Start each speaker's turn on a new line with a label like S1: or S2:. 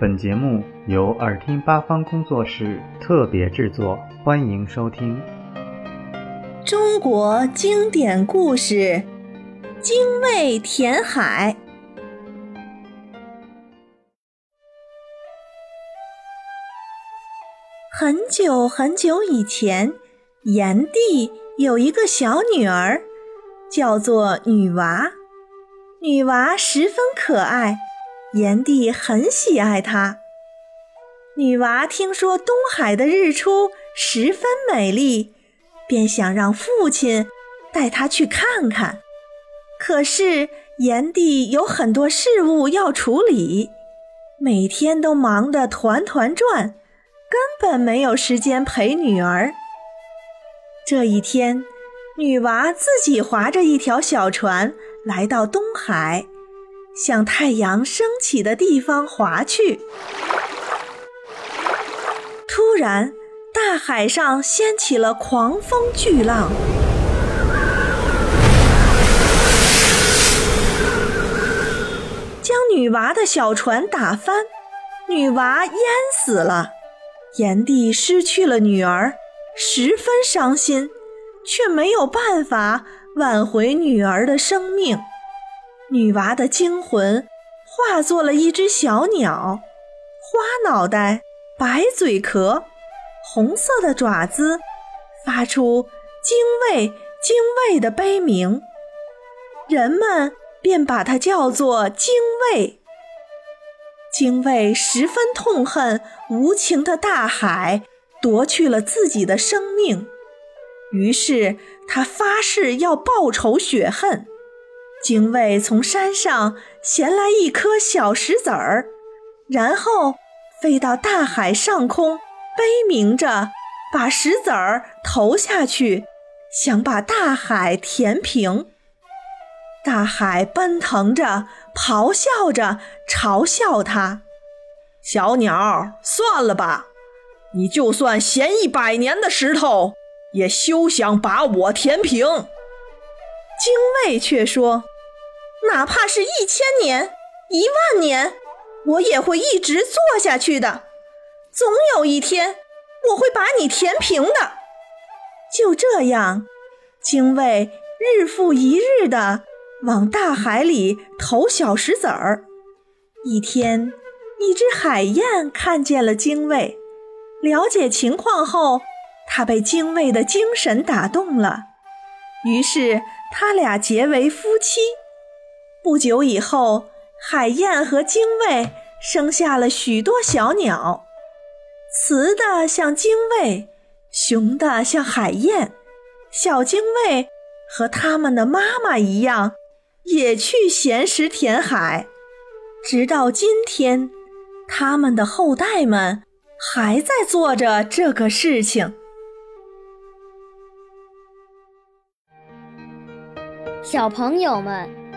S1: 本节目由耳听八方工作室特别制作，欢迎收听。
S2: 中国经典故事《精卫填海》。很久很久以前，炎帝有一个小女儿，叫做女娃。女娃十分可爱，炎帝很喜爱她。女娃听说东海的日出十分美丽，便想让父亲带她去看看。可是炎帝有很多事务要处理，每天都忙得团团转。根本没有时间陪女儿。这一天，女娃自己划着一条小船来到东海，向太阳升起的地方划去。突然，大海上掀起了狂风巨浪，将女娃的小船打翻，女娃淹死了。炎帝失去了女儿，十分伤心，却没有办法挽回女儿的生命。女娃的精魂化作了一只小鸟，花脑袋，白嘴壳，红色的爪子，发出“精卫，精卫”的悲鸣，人们便把它叫做精卫。精卫十分痛恨无情的大海夺去了自己的生命，于是他发誓要报仇雪恨。精卫从山上衔来一颗小石子儿，然后飞到大海上空，悲鸣着把石子儿投下去，想把大海填平。大海奔腾着，咆哮着，嘲笑他：“小鸟，算了吧，你就算衔一百年的石头，也休想把我填平。”精卫却说：“哪怕是一千年、一万年，我也会一直做下去的。总有一天，我会把你填平的。”就这样，精卫日复一日的。往大海里投小石子儿。一天，一只海燕看见了精卫，了解情况后，它被精卫的精神打动了，于是他俩结为夫妻。不久以后，海燕和精卫生下了许多小鸟，雌的像精卫，雄的像海燕。小精卫和他们的妈妈一样。也去衔石填海，直到今天，他们的后代们还在做着这个事情。
S3: 小朋友们